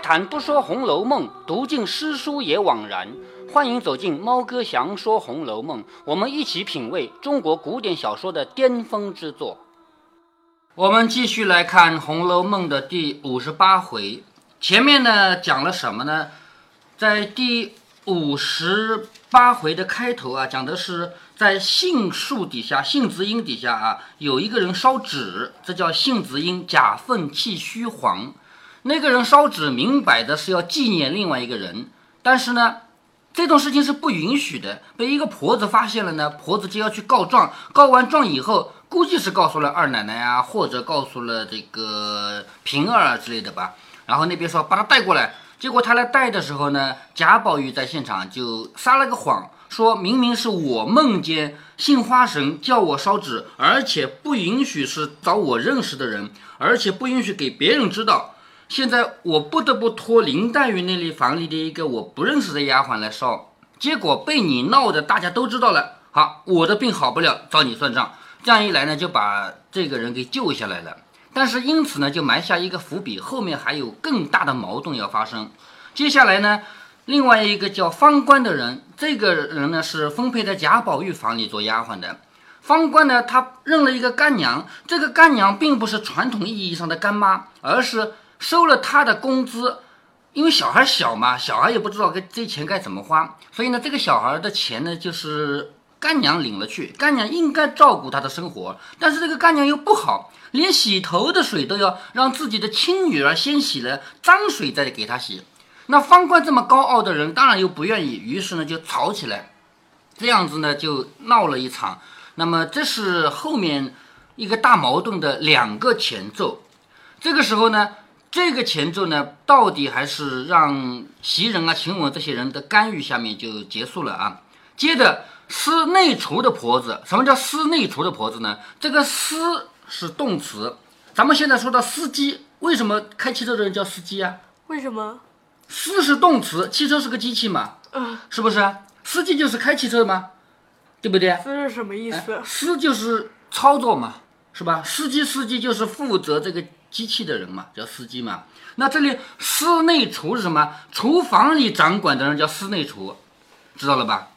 谈不说《红楼梦》，读尽诗书也枉然。欢迎走进猫哥祥说《红楼梦》，我们一起品味中国古典小说的巅峰之作。我们继续来看《红楼梦》的第五十八回。前面呢讲了什么呢？在第五十八回的开头啊，讲的是在杏树底下，杏子荫底下啊，有一个人烧纸，这叫杏子荫假愤气虚黄。那个人烧纸，明摆的是要纪念另外一个人，但是呢，这种事情是不允许的。被一个婆子发现了呢，婆子就要去告状。告完状以后，估计是告诉了二奶奶啊，或者告诉了这个平儿啊之类的吧。然后那边说把他带过来，结果他来带的时候呢，贾宝玉在现场就撒了个谎，说明明是我梦见杏花神叫我烧纸，而且不允许是找我认识的人，而且不允许给别人知道。现在我不得不托林黛玉那里房里的一个我不认识的丫鬟来烧，结果被你闹的，大家都知道了。好，我的病好不了，找你算账。这样一来呢，就把这个人给救下来了。但是因此呢，就埋下一个伏笔，后面还有更大的矛盾要发生。接下来呢，另外一个叫方官的人，这个人呢是分配在贾宝玉房里做丫鬟的。方官呢，他认了一个干娘，这个干娘并不是传统意义上的干妈，而是。收了他的工资，因为小孩小嘛，小孩也不知道该这钱该怎么花，所以呢，这个小孩的钱呢，就是干娘领了去。干娘应该照顾他的生活，但是这个干娘又不好，连洗头的水都要让自己的亲女儿先洗了脏水再给他洗。那方官这么高傲的人，当然又不愿意，于是呢就吵起来，这样子呢就闹了一场。那么这是后面一个大矛盾的两个前奏。这个时候呢。这个前奏呢，到底还是让袭人啊、晴雯这些人的干预下面就结束了啊。接着司内厨的婆子，什么叫司内厨的婆子呢？这个司是动词，咱们现在说到司机，为什么开汽车的人叫司机啊？为什么？司是动词，汽车是个机器嘛，嗯，是不是？司机就是开汽车的吗？对不对？司是什么意思？司就是操作嘛，是吧？司机司机就是负责这个。机器的人嘛，叫司机嘛。那这里司内厨是什么？厨房里掌管的人叫司内厨，知道了吧？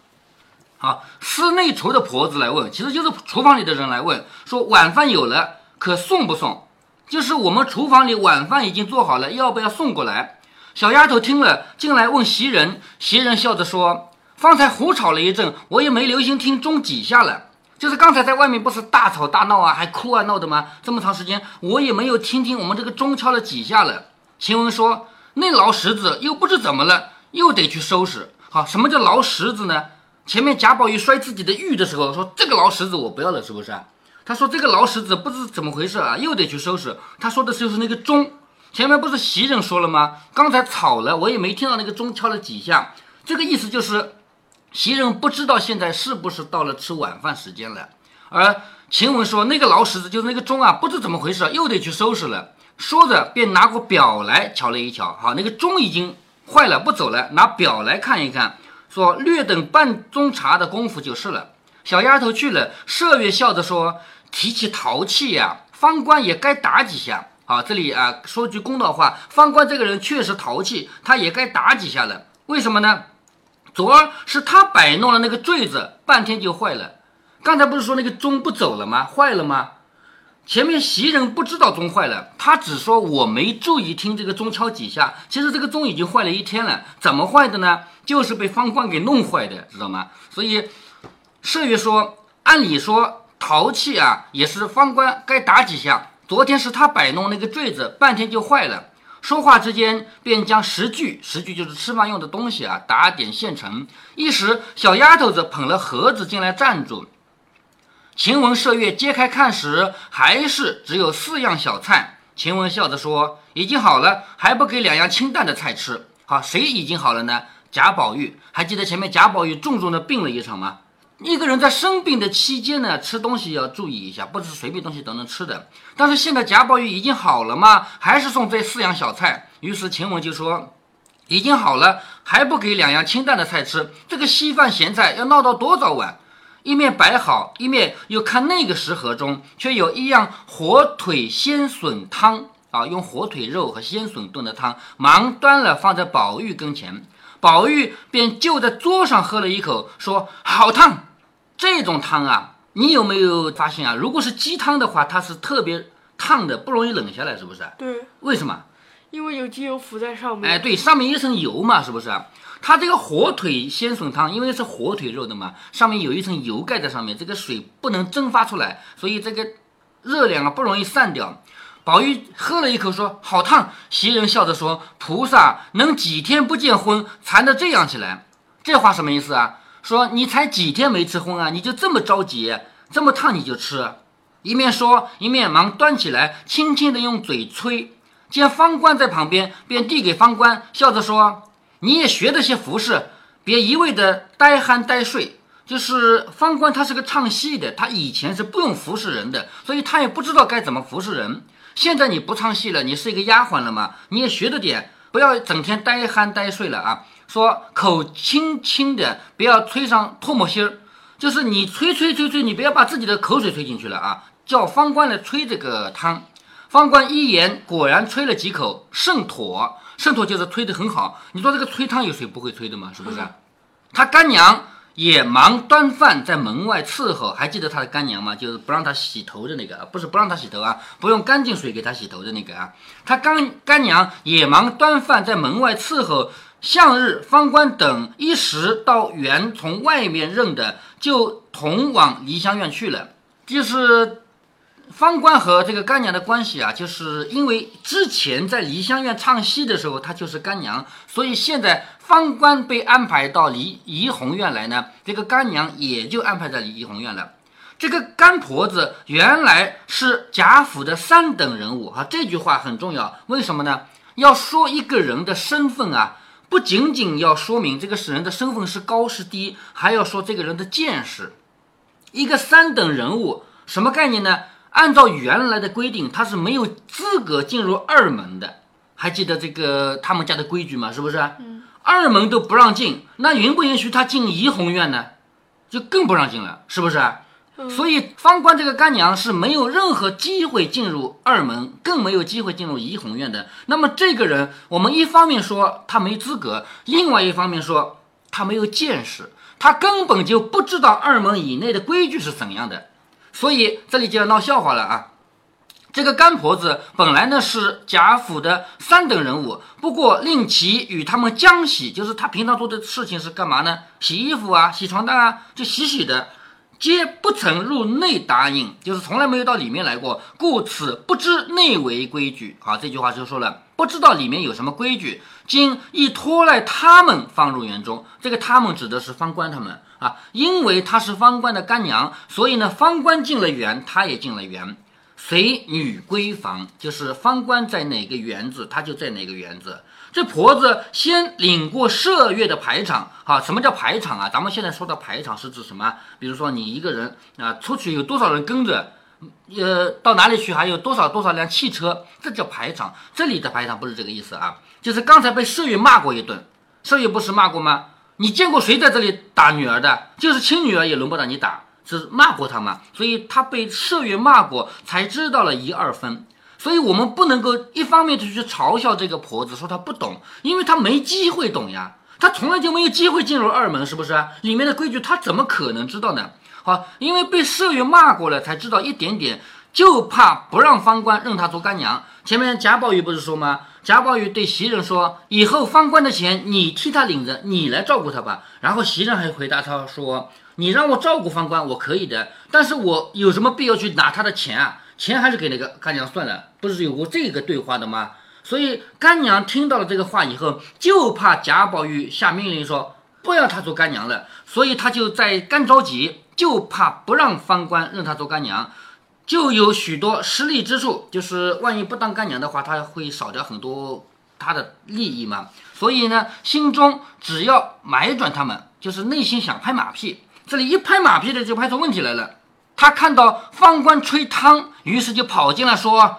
好，司内厨的婆子来问，其实就是厨房里的人来问，说晚饭有了，可送不送？就是我们厨房里晚饭已经做好了，要不要送过来？小丫头听了进来问袭人，袭人笑着说：“方才胡吵了一阵，我也没留心听钟几下了。”就是刚才在外面不是大吵大闹啊，还哭啊闹的吗？这么长时间我也没有听听我们这个钟敲了几下了。晴雯说：“那劳石子又不知怎么了，又得去收拾。好，什么叫劳石子呢？前面贾宝玉摔自己的玉的时候说这个劳石子我不要了，是不是？他说这个劳石子不知怎么回事啊，又得去收拾。他说的就是那个钟，前面不是袭人说了吗？刚才吵了，我也没听到那个钟敲了几下，这个意思就是。”袭人不知道现在是不是到了吃晚饭时间了，而晴雯说那个老石子就是那个钟啊，不知怎么回事，又得去收拾了。说着便拿过表来瞧了一瞧，好，那个钟已经坏了，不走了，拿表来看一看，说略等半钟茶的功夫就是了。小丫头去了，麝月笑着说：“提起淘气呀，方官也该打几下。”好，这里啊说句公道话，方官这个人确实淘气，他也该打几下了。为什么呢？昨儿是他摆弄了那个坠子，半天就坏了。刚才不是说那个钟不走了吗？坏了吗？前面袭人不知道钟坏了，他只说我没注意听这个钟敲几下。其实这个钟已经坏了一天了，怎么坏的呢？就是被方官给弄坏的，知道吗？所以麝月说，按理说淘气啊，也是方官该打几下。昨天是他摆弄那个坠子，半天就坏了。说话之间，便将食具，食具就是吃饭用的东西啊，打点现成。一时，小丫头子捧了盒子进来站住。晴雯、麝月揭开看时，还是只有四样小菜。晴雯笑着说：“已经好了，还不给两样清淡的菜吃？好，谁已经好了呢？贾宝玉。还记得前面贾宝玉重重的病了一场吗？”一个人在生病的期间呢，吃东西要注意一下，不是随便东西都能吃的。但是现在贾宝玉已经好了吗？还是送这四样小菜？于是晴雯就说：“已经好了，还不给两样清淡的菜吃？这个稀饭咸菜要闹到多早晚？”一面摆好，一面又看那个食盒中却有一样火腿鲜笋汤啊，用火腿肉和鲜笋炖的汤，忙端了放在宝玉跟前。宝玉便就在桌上喝了一口，说：“好烫！这种汤啊，你有没有发现啊？如果是鸡汤的话，它是特别烫的，不容易冷下来，是不是？对，为什么？因为有鸡油浮在上面。哎，对，上面一层油嘛，是不是？它这个火腿鲜笋汤，因为是火腿肉的嘛，上面有一层油盖在上面，这个水不能蒸发出来，所以这个热量啊不容易散掉。宝玉喝了一口，说：“好烫。”袭人笑着说：“菩萨能几天不见荤，馋得这样起来？这话什么意思啊？说你才几天没吃荤啊，你就这么着急，这么烫你就吃？”一面说，一面忙端起来，轻轻地用嘴吹。见方官在旁边，便递给方官，笑着说：“你也学着些服饰，别一味的呆憨呆睡。”就是方官他是个唱戏的，他以前是不用服侍人的，所以他也不知道该怎么服侍人。现在你不唱戏了，你是一个丫鬟了嘛？你也学着点，不要整天呆憨呆睡了啊！说口轻轻的，不要吹上唾沫星儿，就是你吹吹吹吹，你不要把自己的口水吹进去了啊！叫方官来吹这个汤，方官一言，果然吹了几口，甚妥，甚妥就是吹得很好。你说这个吹汤有谁不会吹的吗？是不是？他干娘。也忙端饭在门外伺候，还记得他的干娘吗？就是不让他洗头的那个，不是不让他洗头啊，不用干净水给他洗头的那个啊。他干干娘也忙端饭在门外伺候，向日、方官等一时到园从外面认的，就同往梨香院去了。就是。方官和这个干娘的关系啊，就是因为之前在梨香院唱戏的时候，她就是干娘，所以现在方官被安排到梨怡红院来呢，这个干娘也就安排在怡红院了。这个干婆子原来是贾府的三等人物啊，这句话很重要。为什么呢？要说一个人的身份啊，不仅仅要说明这个使人的身份是高是低，还要说这个人的见识。一个三等人物什么概念呢？按照原来的规定，他是没有资格进入二门的。还记得这个他们家的规矩吗？是不是？嗯。二门都不让进，那允不允许他进怡红院呢？就更不让进了，是不是？所以方官这个干娘是没有任何机会进入二门，更没有机会进入怡红院的。那么这个人，我们一方面说他没资格，另外一方面说他没有见识，他根本就不知道二门以内的规矩是怎样的。所以这里就要闹笑话了啊！这个干婆子本来呢是贾府的三等人物，不过令其与他们将洗，就是他平常做的事情是干嘛呢？洗衣服啊，洗床单啊，就洗洗的，皆不曾入内答应，就是从来没有到里面来过，故此不知内为规矩。啊，这句话就说了，不知道里面有什么规矩，今亦拖赖他们放入园中。这个他们指的是方官他们。啊，因为他是方官的干娘，所以呢，方官进了园，他也进了园，随女闺房，就是方官在哪个园子，她就在哪个园子。这婆子先领过麝月的排场，好，什么叫排场啊？咱们现在说的排场是指什么？比如说你一个人啊，出去有多少人跟着，呃，到哪里去还有多少多少辆汽车，这叫排场。这里的排场不是这个意思啊，就是刚才被麝月骂过一顿，麝月不是骂过吗？你见过谁在这里打女儿的？就是亲女儿也轮不到你打，是骂过他嘛？所以他被麝月骂过，才知道了一二分。所以我们不能够一方面就去嘲笑这个婆子，说她不懂，因为她没机会懂呀，她从来就没有机会进入二门，是不是？里面的规矩她怎么可能知道呢？好，因为被麝月骂过了，才知道一点点，就怕不让方官认她做干娘。前面贾宝玉不是说吗？贾宝玉对袭人说：“以后方官的钱，你替他领着，你来照顾他吧。”然后袭人还回答他说：“你让我照顾方官，我可以的，但是我有什么必要去拿他的钱啊？钱还是给那个干娘算了，不是有过这个对话的吗？”所以干娘听到了这个话以后，就怕贾宝玉下命令说不要她做干娘了，所以她就在干着急，就怕不让方官认她做干娘。就有许多失利之处，就是万一不当干娘的话，他会少掉很多他的利益嘛。所以呢，心中只要买转他们，就是内心想拍马屁。这里一拍马屁的就拍出问题来了。他看到方官吹汤，于是就跑进来说：“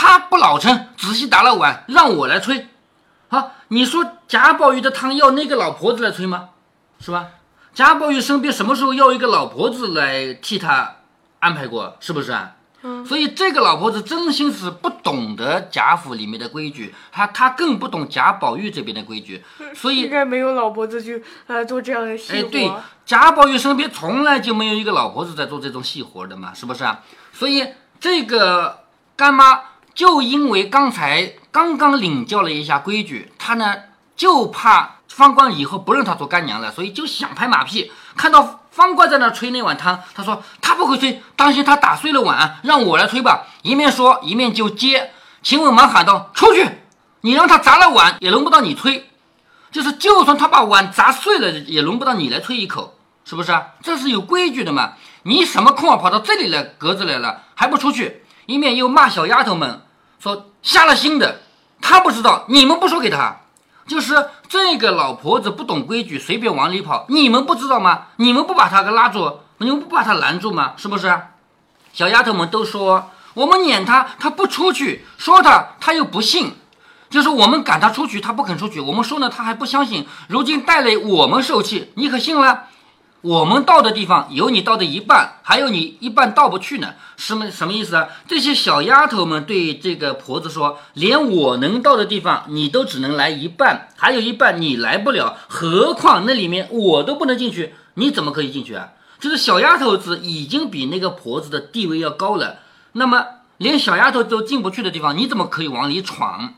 他不老成，仔细打了碗，让我来吹。”啊，你说贾宝玉的汤要那个老婆子来吹吗？是吧？贾宝玉身边什么时候要一个老婆子来替他？安排过是不是啊？所以这个老婆子真心是不懂得贾府里面的规矩，她她更不懂贾宝玉这边的规矩，所以应该没有老婆子去呃做这样的细哎，对，贾宝玉身边从来就没有一个老婆子在做这种细活的嘛，是不是啊？所以这个干妈就因为刚才刚刚领教了一下规矩，他呢就怕方官以后不认他做干娘了，所以就想拍马屁。看到方官在那吹那碗汤，他说他不会吹，当心他打碎了碗，让我来吹吧。一面说一面就接。晴雯忙喊道：“出去！你让他砸了碗，也轮不到你吹。”就是，就算他把碗砸碎了，也轮不到你来吹一口，是不是？这是有规矩的嘛。你什么空啊，跑到这里来格子来了，还不出去？一面又骂小丫头们说瞎了心的，他不知道，你们不说给他，就是这个老婆子不懂规矩，随便往里跑，你们不知道吗？你们不把他给拉住，你们不把他拦住吗？是不是？小丫头们都说我们撵他，他不出去，说他他又不信。就是我们赶他出去，他不肯出去。我们说呢，他还不相信。如今带累我们受气，你可信了？我们到的地方有你到的一半，还有你一半到不去呢。什么什么意思啊？这些小丫头们对这个婆子说：“连我能到的地方，你都只能来一半，还有一半你来不了。何况那里面我都不能进去，你怎么可以进去啊？”就是小丫头子已经比那个婆子的地位要高了，那么连小丫头都进不去的地方，你怎么可以往里闯？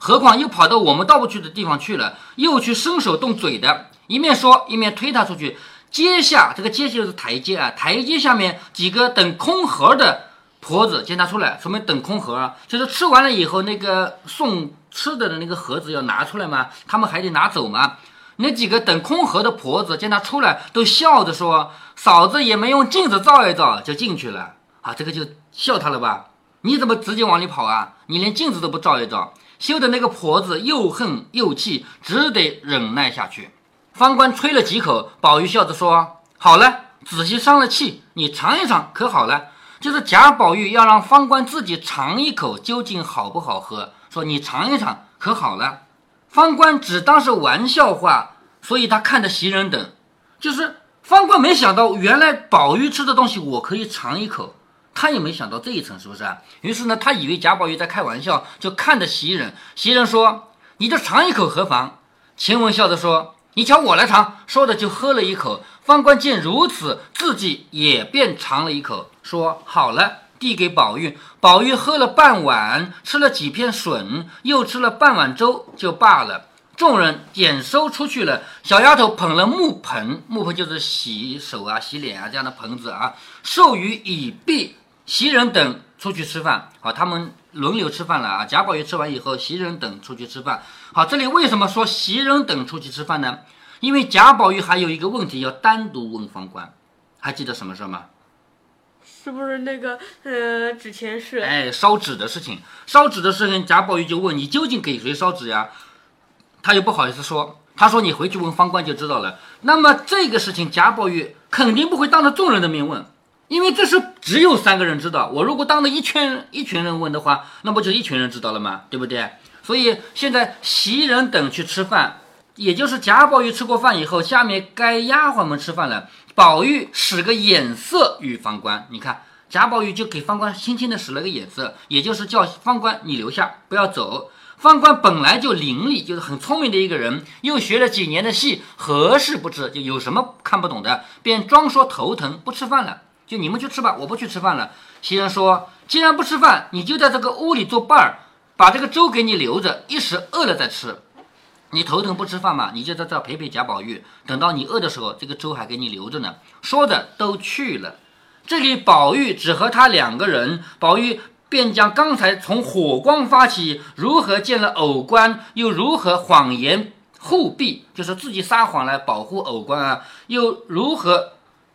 何况又跑到我们到不去的地方去了，又去伸手动嘴的，一面说一面推她出去。阶下这个阶就是台阶啊，台阶下面几个等空盒的婆子见他出来，说明等空盒，就是吃完了以后那个送吃的的那个盒子要拿出来嘛，他们还得拿走嘛。那几个等空盒的婆子见他出来，都笑着说：“嫂子也没用镜子照一照就进去了啊，这个就笑他了吧？你怎么直接往里跑啊？你连镜子都不照一照。”羞的那个婆子又恨又气，只得忍耐下去。方官吹了几口，宝玉笑着说：“好了，仔细伤了气，你尝一尝，可好了。”就是贾宝玉要让方官自己尝一口，究竟好不好喝？说你尝一尝，可好了。方官只当是玩笑话，所以他看着袭人等，就是方官没想到，原来宝玉吃的东西我可以尝一口。他也没想到这一层，是不是啊？于是呢，他以为贾宝玉在开玩笑，就看着袭人。袭人说：“你就尝一口何妨？”晴雯笑着说：“你瞧我来尝。”说着就喝了一口。方官见如此，自己也便尝了一口，说：“好了。”递给宝玉。宝玉喝了半碗，吃了几片笋，又吃了半碗粥，就罢了。众人点收出去了。小丫头捧了木盆，木盆就是洗手啊、洗脸啊这样的盆子啊，授予已毕。袭人等出去吃饭，好，他们轮流吃饭了啊。贾宝玉吃完以后，袭人等出去吃饭。好，这里为什么说袭人等出去吃饭呢？因为贾宝玉还有一个问题要单独问方官，还记得什么事吗？是不是那个呃纸钱是？哎，烧纸的事情，烧纸的事情，贾宝玉就问你究竟给谁烧纸呀？他又不好意思说，他说你回去问方官就知道了。那么这个事情，贾宝玉肯定不会当着众人的面问。因为这是只有三个人知道，我如果当着一圈一群人问的话，那不就一群人知道了吗？对不对？所以现在袭人等去吃饭，也就是贾宝玉吃过饭以后，下面该丫鬟们吃饭了。宝玉使个眼色与方官，你看贾宝玉就给方官轻轻的使了个眼色，也就是叫方官你留下，不要走。方官本来就伶俐，就是很聪明的一个人，又学了几年的戏，何事不知？就有什么看不懂的，便装说头疼，不吃饭了。就你们去吃吧，我不去吃饭了。袭人说：“既然不吃饭，你就在这个屋里做伴儿，把这个粥给你留着，一时饿了再吃。你头疼不吃饭嘛，你就在这陪陪贾宝玉，等到你饿的时候，这个粥还给你留着呢。”说着都去了。这里宝玉只和他两个人，宝玉便将刚才从火光发起，如何见了偶官，又如何谎言护庇，就是自己撒谎来保护偶官啊，又如何。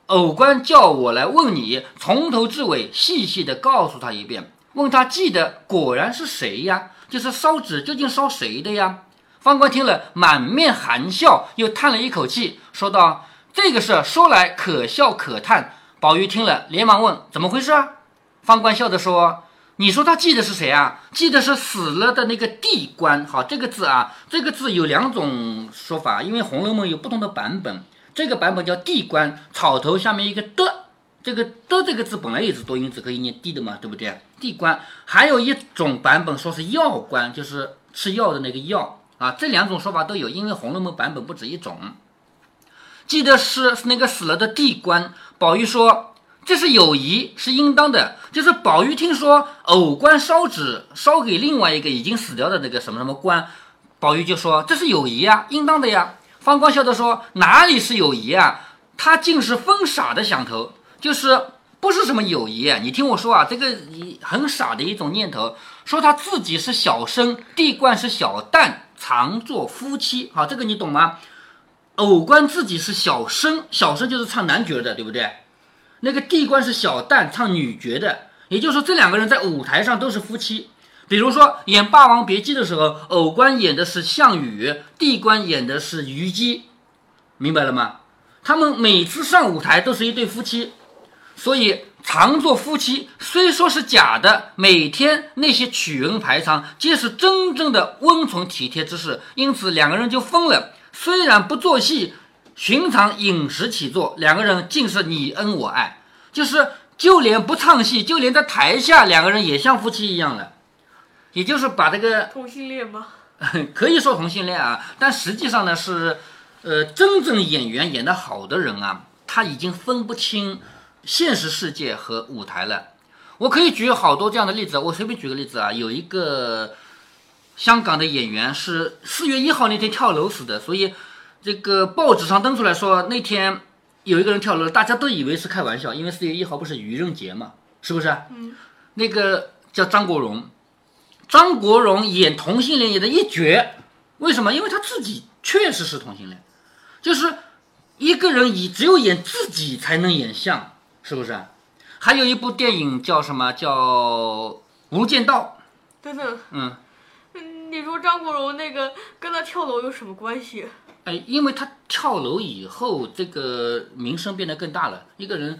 偶官叫我来问你，从头至尾细细的告诉他一遍，问他记得果然是谁呀？就是烧纸究竟烧谁的呀？方官听了，满面含笑，又叹了一口气，说道：“这个事说来可笑可叹。”宝玉听了，连忙问：“怎么回事啊？”方官笑着说：“你说他记得是谁啊？记得是死了的那个地官。好，这个字啊，这个字有两种说法，因为《红楼梦》有不同的版本。这个版本叫地官，草头下面一个的，这个的这个字本来也是多音字，可以念地的嘛，对不对？地官。还有一种版本说是药官，就是吃药的那个药啊。这两种说法都有，因为《红楼梦》版本不止一种。记得是那个死了的地官，宝玉说这是友谊，是应当的。就是宝玉听说偶官烧纸烧给另外一个已经死掉的那个什么什么官，宝玉就说这是友谊呀，应当的呀。方光笑着说哪里是友谊啊？他竟是疯傻的想头，就是不是什么友谊。你听我说啊，这个很傻的一种念头，说他自己是小生，地官是小旦，常做夫妻。好，这个你懂吗？偶官自己是小生，小生就是唱男角的，对不对？那个地官是小旦，唱女角的。也就是说，这两个人在舞台上都是夫妻。比如说演《霸王别姬》的时候，偶官演的是项羽，地官演的是虞姬，明白了吗？他们每次上舞台都是一对夫妻，所以常做夫妻。虽说是假的，每天那些曲恩排场皆是真正的温存体贴之事，因此两个人就疯了。虽然不做戏，寻常饮食起坐，两个人尽是你恩我爱，就是就连不唱戏，就连在台下，两个人也像夫妻一样了。也就是把这个同性恋吗？可以说同性恋啊，但实际上呢是，呃，真正演员演得好的人啊，他已经分不清现实世界和舞台了。我可以举好多这样的例子，我随便举个例子啊，有一个。香港的演员是四月一号那天跳楼死的，所以这个报纸上登出来说那天有一个人跳楼，大家都以为是开玩笑，因为四月一号不是愚人节嘛，是不是？嗯。那个叫张国荣，张国荣演同性恋演的一绝，为什么？因为他自己确实是同性恋，就是一个人以只有演自己才能演像，是不是？还有一部电影叫什么？叫《无间道》。等等。嗯。你说张国荣那个跟他跳楼有什么关系？哎，因为他跳楼以后，这个名声变得更大了。一个人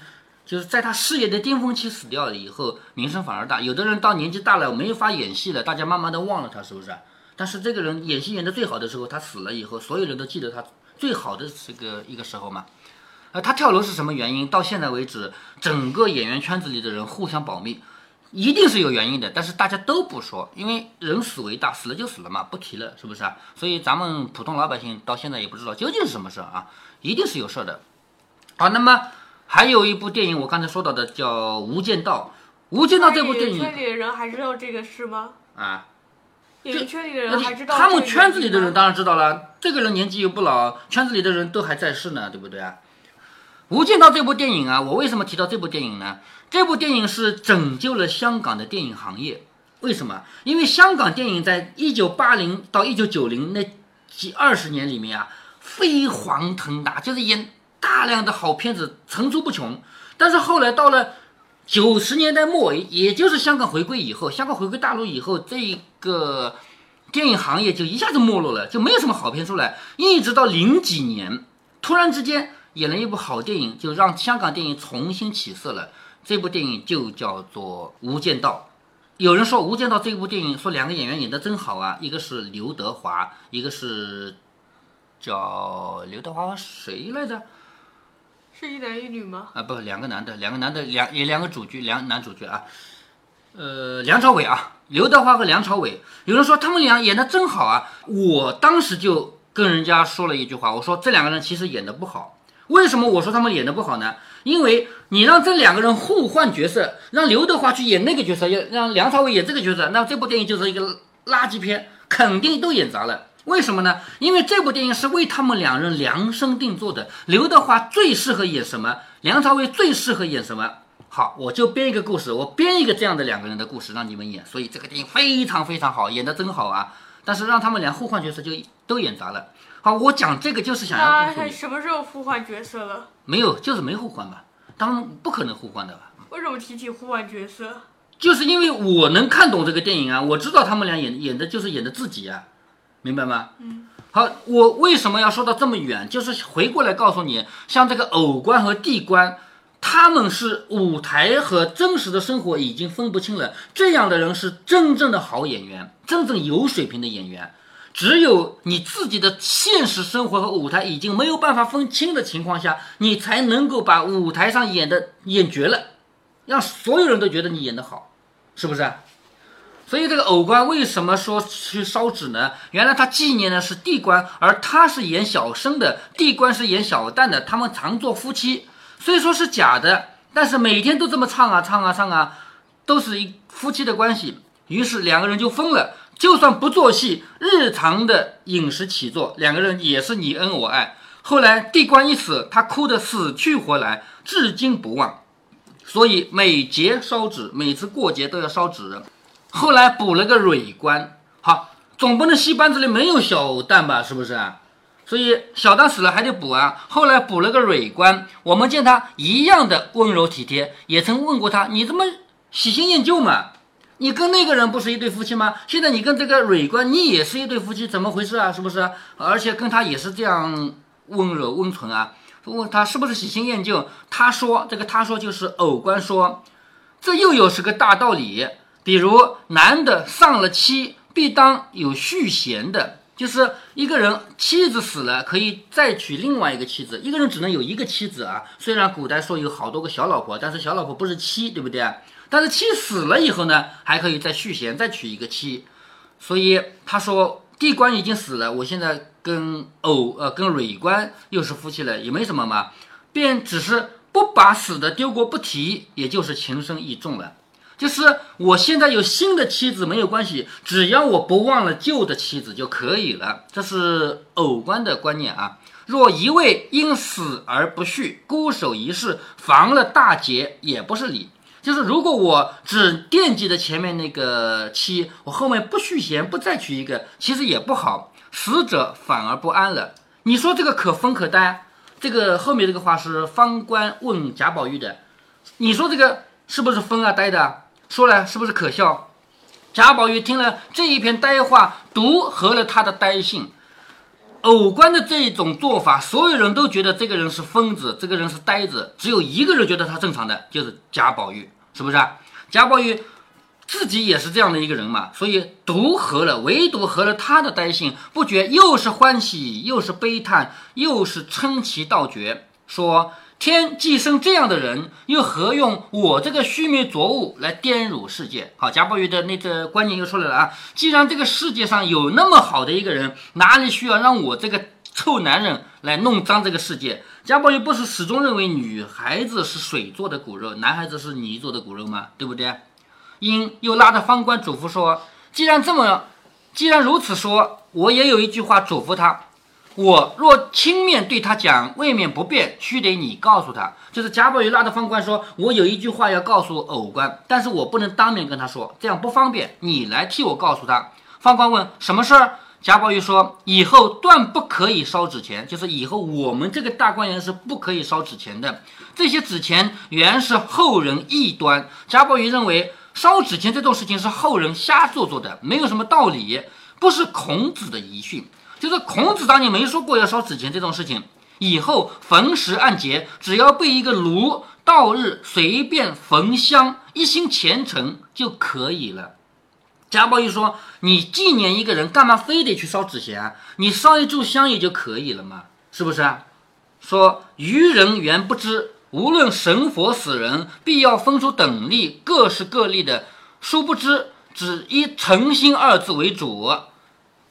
就是在他事业的巅峰期死掉了以后，名声反而大。有的人到年纪大了没法演戏了，大家慢慢的忘了他，是不是？但是这个人演戏演的最好的时候，他死了以后，所有人都记得他最好的这个一个时候嘛。呃，他跳楼是什么原因？到现在为止，整个演员圈子里的人互相保密。一定是有原因的，但是大家都不说，因为人死为大，死了就死了嘛，不提了，是不是啊？所以咱们普通老百姓到现在也不知道究竟是什么事啊，一定是有事的。好，那么还有一部电影，我刚才说到的叫《无间道》，《无间道》这部电影，圈里的人还知道这个事吗？啊，演艺圈里的人还知道？他们圈子里的人当然知道了，这个人年纪又不老，圈子里的人都还在世呢，对不对啊？《无间道》这部电影啊，我为什么提到这部电影呢？这部电影是拯救了香港的电影行业，为什么？因为香港电影在一九八零到一九九零那几二十年里面啊，飞黄腾达，就是演大量的好片子层出不穷。但是后来到了九十年代末，也就是香港回归以后，香港回归大陆以后，这个电影行业就一下子没落了，就没有什么好片出来。一直到零几年，突然之间演了一部好电影，就让香港电影重新起色了。这部电影就叫做《无间道》，有人说《无间道》这部电影说两个演员演的真好啊，一个是刘德华，一个是叫刘德华谁来着？是一男一女吗？啊，不，两个男的，两个男的，两也两个主角，两男主角啊。呃，梁朝伟啊，刘德华和梁朝伟，有人说他们俩演的真好啊。我当时就跟人家说了一句话，我说这两个人其实演的不好。为什么我说他们演的不好呢？因为你让这两个人互换角色，让刘德华去演那个角色，要让梁朝伟演这个角色，那这部电影就是一个垃圾片，肯定都演砸了。为什么呢？因为这部电影是为他们两人量身定做的。刘德华最适合演什么？梁朝伟最适合演什么？好，我就编一个故事，我编一个这样的两个人的故事让你们演。所以这个电影非常非常好，演的真好啊！但是让他们俩互换角色就都演砸了。好，我讲这个就是想要告诉你，什么时候互换角色了？没有，就是没互换吧？当然不可能互换的吧？为什么提起互换角色？就是因为我能看懂这个电影啊，我知道他们俩演演的就是演的自己啊，明白吗？嗯。好，我为什么要说到这么远？就是回过来告诉你，像这个偶官和地官，他们是舞台和真实的生活已经分不清了。这样的人是真正的好演员，真正有水平的演员。只有你自己的现实生活和舞台已经没有办法分清的情况下，你才能够把舞台上演的演绝了，让所有人都觉得你演得好，是不是？所以这个偶官为什么说去烧纸呢？原来他纪念的是地官，而他是演小生的，地官是演小旦的，他们常做夫妻，虽说是假的，但是每天都这么唱啊唱啊唱啊，都是一夫妻的关系。于是两个人就分了，就算不做戏，日常的饮食起坐，两个人也是你恩我爱。后来地官一死，他哭得死去活来，至今不忘，所以每节烧纸，每次过节都要烧纸。后来补了个蕊官，好，总不能戏班子里没有小旦吧？是不是？所以小旦死了还得补啊。后来补了个蕊官，我们见他一样的温柔体贴，也曾问过他：“你这么喜新厌旧嘛？你跟那个人不是一对夫妻吗？现在你跟这个蕊官，你也是一对夫妻，怎么回事啊？是不是？而且跟他也是这样温柔温存啊？问他是不是喜新厌旧？他说这个他说就是偶官说，这又有是个大道理。”比如男的丧了妻，必当有续弦的，就是一个人妻子死了，可以再娶另外一个妻子。一个人只能有一个妻子啊。虽然古代说有好多个小老婆，但是小老婆不是妻，对不对？但是妻死了以后呢，还可以再续弦，再娶一个妻。所以他说地官已经死了，我现在跟偶呃跟蕊官又是夫妻了，也没什么嘛，便只是不把死的丢过不提，也就是情深意重了。就是我现在有新的妻子没有关系，只要我不忘了旧的妻子就可以了。这是偶观的观念啊。若一味因死而不续，孤守一世，防了大劫也不是理。就是如果我只惦记着前面那个妻，我后面不续弦，不再娶一个，其实也不好，死者反而不安了。你说这个可分可担？这个后面这个话是方官问贾宝玉的，你说这个是不是分啊呆的？说来是不是可笑？贾宝玉听了这一篇呆话，独合了他的呆性。偶官的这种做法，所有人都觉得这个人是疯子，这个人是呆子，只有一个人觉得他正常的，就是贾宝玉，是不是啊？贾宝玉自己也是这样的一个人嘛，所以独合了，唯独合了他的呆性，不觉又是欢喜，又是悲叹，又是称奇道绝，说。天既生这样的人，又何用我这个虚名浊物来颠辱世界？好，贾宝玉的那个观念又出来了啊！既然这个世界上有那么好的一个人，哪里需要让我这个臭男人来弄脏这个世界？贾宝玉不是始终认为女孩子是水做的骨肉，男孩子是泥做的骨肉吗？对不对？因又拉着方官嘱咐说：既然这么，既然如此说，我也有一句话嘱咐他。我若亲面对他讲，未免不便，须得你告诉他。就是贾宝玉拉着方官说：“我有一句话要告诉偶官，但是我不能当面跟他说，这样不方便。你来替我告诉他。”方官问：“什么事儿？”贾宝玉说：“以后断不可以烧纸钱，就是以后我们这个大观园是不可以烧纸钱的。这些纸钱原是后人异端。贾宝玉认为烧纸钱这种事情是后人瞎做做的，没有什么道理，不是孔子的遗训。”就是孔子当年没说过要烧纸钱这种事情，以后逢时按节，只要备一个炉，到日随便焚香，一心虔诚就可以了。贾宝玉说：“你纪念一个人，干嘛非得去烧纸钱啊？你烧一炷香也就可以了嘛，是不是啊？”说愚人原不知，无论神佛死人，必要分出等力，各是各力的。殊不知，只以诚心二字为主。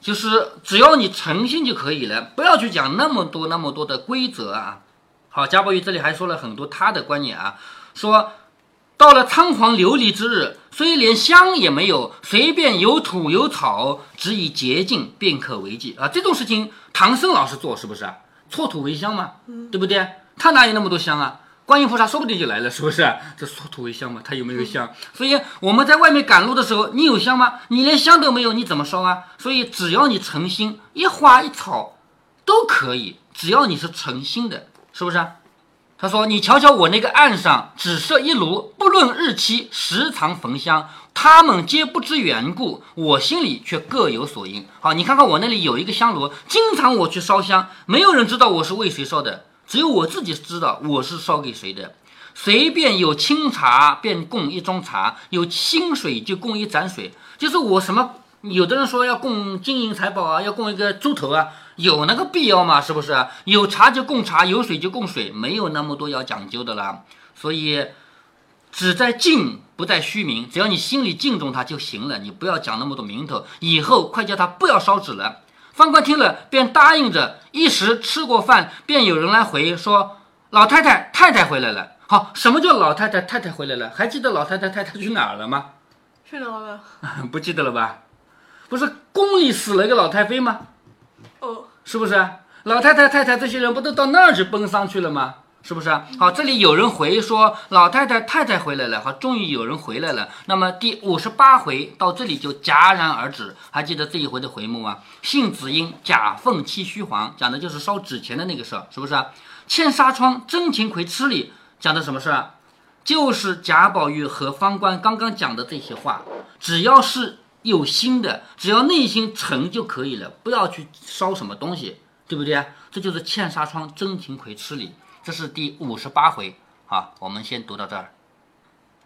就是只要你诚信就可以了，不要去讲那么多那么多的规则啊。好，贾宝玉这里还说了很多他的观念啊，说到了仓皇流离之日，虽连香也没有，随便有土有草，只以洁净便可为祭啊。这种事情唐僧老师做是不是啊？搓土为香嘛，对不对？他哪有那么多香啊？观音菩萨说不定就来了，是不是？这说土为香嘛，他有没有香？所以我们在外面赶路的时候，你有香吗？你连香都没有，你怎么烧啊？所以只要你诚心，一花一草都可以，只要你是诚心的，是不是？他说：“你瞧瞧我那个岸上只设一炉，不论日期，时常焚香，他们皆不知缘故，我心里却各有所因。好，你看看我那里有一个香炉，经常我去烧香，没有人知道我是为谁烧的。”只有我自己知道我是烧给谁的，随便有清茶便供一盅茶，有清水就供一盏水，就是我什么有的人说要供金银财宝啊，要供一个猪头啊，有那个必要吗？是不是？有茶就供茶，有水就供水，没有那么多要讲究的啦。所以，只在敬不在虚名，只要你心里敬重他就行了，你不要讲那么多名头。以后快叫他不要烧纸了。方官听了，便答应着。一时吃过饭，便有人来回说：“老太太、太太回来了。”好，什么叫老太太、太太回来了？还记得老太太、太太去哪儿了吗？去哪了？不记得了吧？不是宫里死了一个老太妃吗？哦，是不是？老太太、太太这些人不都到那儿去奔丧去了吗？是不是？好，这里有人回说老太太、太太回来了。好，终于有人回来了。那么第五十八回到这里就戛然而止。还记得这一回的回目吗？信子婴假凤栖虚黄，讲的就是烧纸钱的那个事儿，是不是啊？嵌纱窗真情葵痴里讲的什么事儿？就是贾宝玉和方官刚刚讲的这些话，只要是。有心的，只要内心诚就可以了，不要去烧什么东西，对不对啊？这就是嵌纱窗真情葵痴里，这是第五十八回。好，我们先读到这儿。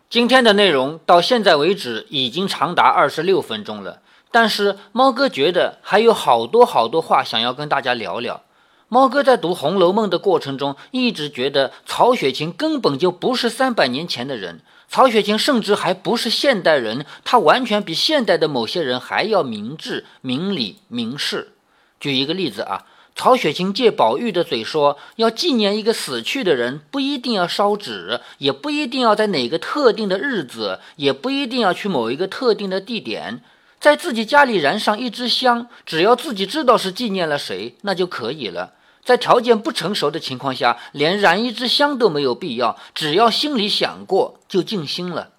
今天的内容到现在为止已经长达二十六分钟了，但是猫哥觉得还有好多好多话想要跟大家聊聊。猫哥在读《红楼梦》的过程中，一直觉得曹雪芹根本就不是三百年前的人。曹雪芹甚至还不是现代人，他完全比现代的某些人还要明智、明理、明事。举一个例子啊，曹雪芹借宝玉的嘴说，要纪念一个死去的人，不一定要烧纸，也不一定要在哪个特定的日子，也不一定要去某一个特定的地点，在自己家里燃上一支香，只要自己知道是纪念了谁，那就可以了。在条件不成熟的情况下，连燃一支香都没有必要，只要心里想过就静心了。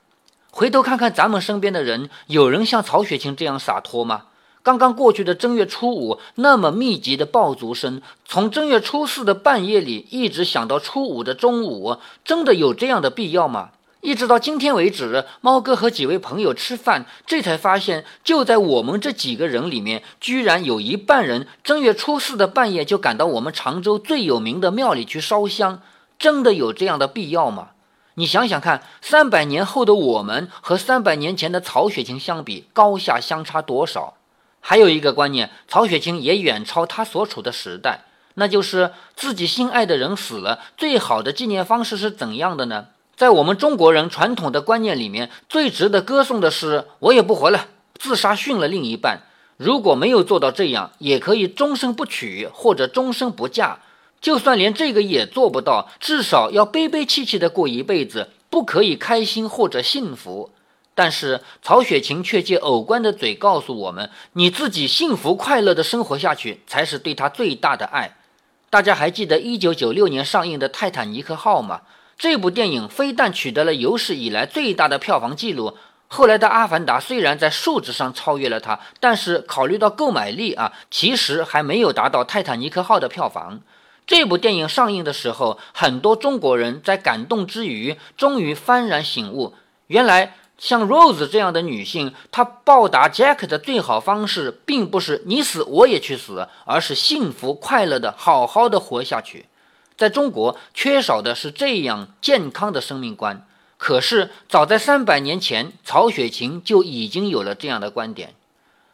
回头看看咱们身边的人，有人像曹雪芹这样洒脱吗？刚刚过去的正月初五，那么密集的爆竹声，从正月初四的半夜里一直响到初五的中午，真的有这样的必要吗？一直到今天为止，猫哥和几位朋友吃饭，这才发现，就在我们这几个人里面，居然有一半人正月初四的半夜就赶到我们常州最有名的庙里去烧香。真的有这样的必要吗？你想想看，三百年后的我们和三百年前的曹雪芹相比，高下相差多少？还有一个观念，曹雪芹也远超他所处的时代，那就是自己心爱的人死了，最好的纪念方式是怎样的呢？在我们中国人传统的观念里面，最值得歌颂的是“我也不活了，自杀殉了另一半”。如果没有做到这样，也可以终身不娶或者终身不嫁。就算连这个也做不到，至少要悲悲戚戚的过一辈子，不可以开心或者幸福。但是曹雪芹却借偶官的嘴告诉我们：你自己幸福快乐的生活下去，才是对他最大的爱。大家还记得一九九六年上映的《泰坦尼克号》吗？这部电影非但取得了有史以来最大的票房纪录，后来的《阿凡达》虽然在数值上超越了它，但是考虑到购买力啊，其实还没有达到《泰坦尼克号》的票房。这部电影上映的时候，很多中国人在感动之余，终于幡然醒悟，原来像 Rose 这样的女性，她报答 Jack 的最好方式，并不是你死我也去死，而是幸福快乐的好好的活下去。在中国缺少的是这样健康的生命观，可是早在三百年前，曹雪芹就已经有了这样的观点。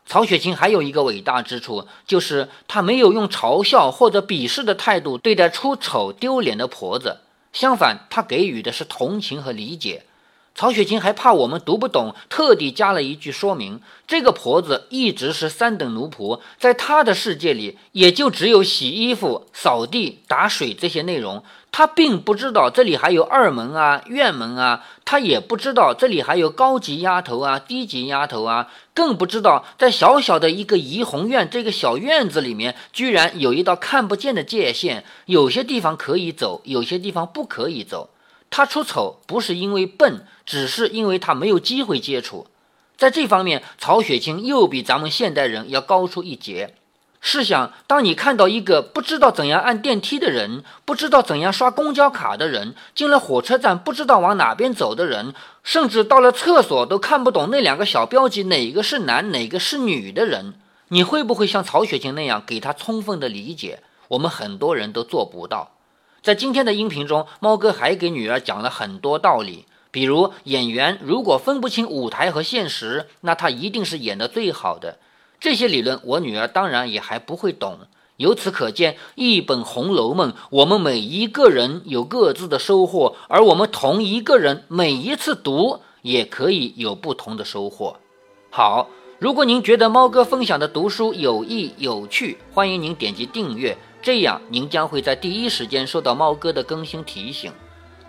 曹雪芹还有一个伟大之处，就是他没有用嘲笑或者鄙视的态度对待出丑丢脸的婆子，相反，他给予的是同情和理解。曹雪芹还怕我们读不懂，特地加了一句说明：这个婆子一直是三等奴仆，在她的世界里，也就只有洗衣服、扫地、打水这些内容。她并不知道这里还有二门啊、院门啊，她也不知道这里还有高级丫头啊、低级丫头啊，更不知道在小小的一个怡红院这个小院子里面，居然有一道看不见的界限，有些地方可以走，有些地方不可以走。他出丑不是因为笨，只是因为他没有机会接触。在这方面，曹雪芹又比咱们现代人要高出一截。试想，当你看到一个不知道怎样按电梯的人，不知道怎样刷公交卡的人，进了火车站不知道往哪边走的人，甚至到了厕所都看不懂那两个小标记哪个是男哪个是女的人，你会不会像曹雪芹那样给他充分的理解？我们很多人都做不到。在今天的音频中，猫哥还给女儿讲了很多道理，比如演员如果分不清舞台和现实，那他一定是演的最好的。这些理论，我女儿当然也还不会懂。由此可见，一本《红楼梦》，我们每一个人有各自的收获，而我们同一个人每一次读，也可以有不同的收获。好，如果您觉得猫哥分享的读书有益有趣，欢迎您点击订阅，这样您将会在第一时间收到猫哥的更新提醒。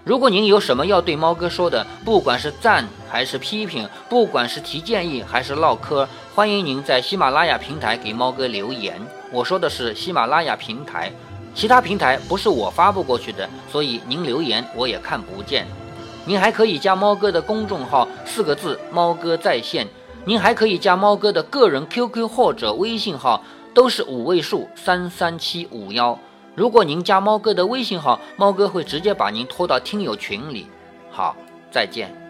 如果您有什么要对猫哥说的，不管是赞还是批评，不管是提建议还是唠嗑，欢迎您在喜马拉雅平台给猫哥留言。我说的是喜马拉雅平台，其他平台不是我发布过去的，所以您留言我也看不见。您还可以加猫哥的公众号，四个字“猫哥在线”。您还可以加猫哥的个人 QQ 或者微信号，都是五位数三三七五幺。如果您加猫哥的微信号，猫哥会直接把您拖到听友群里。好，再见。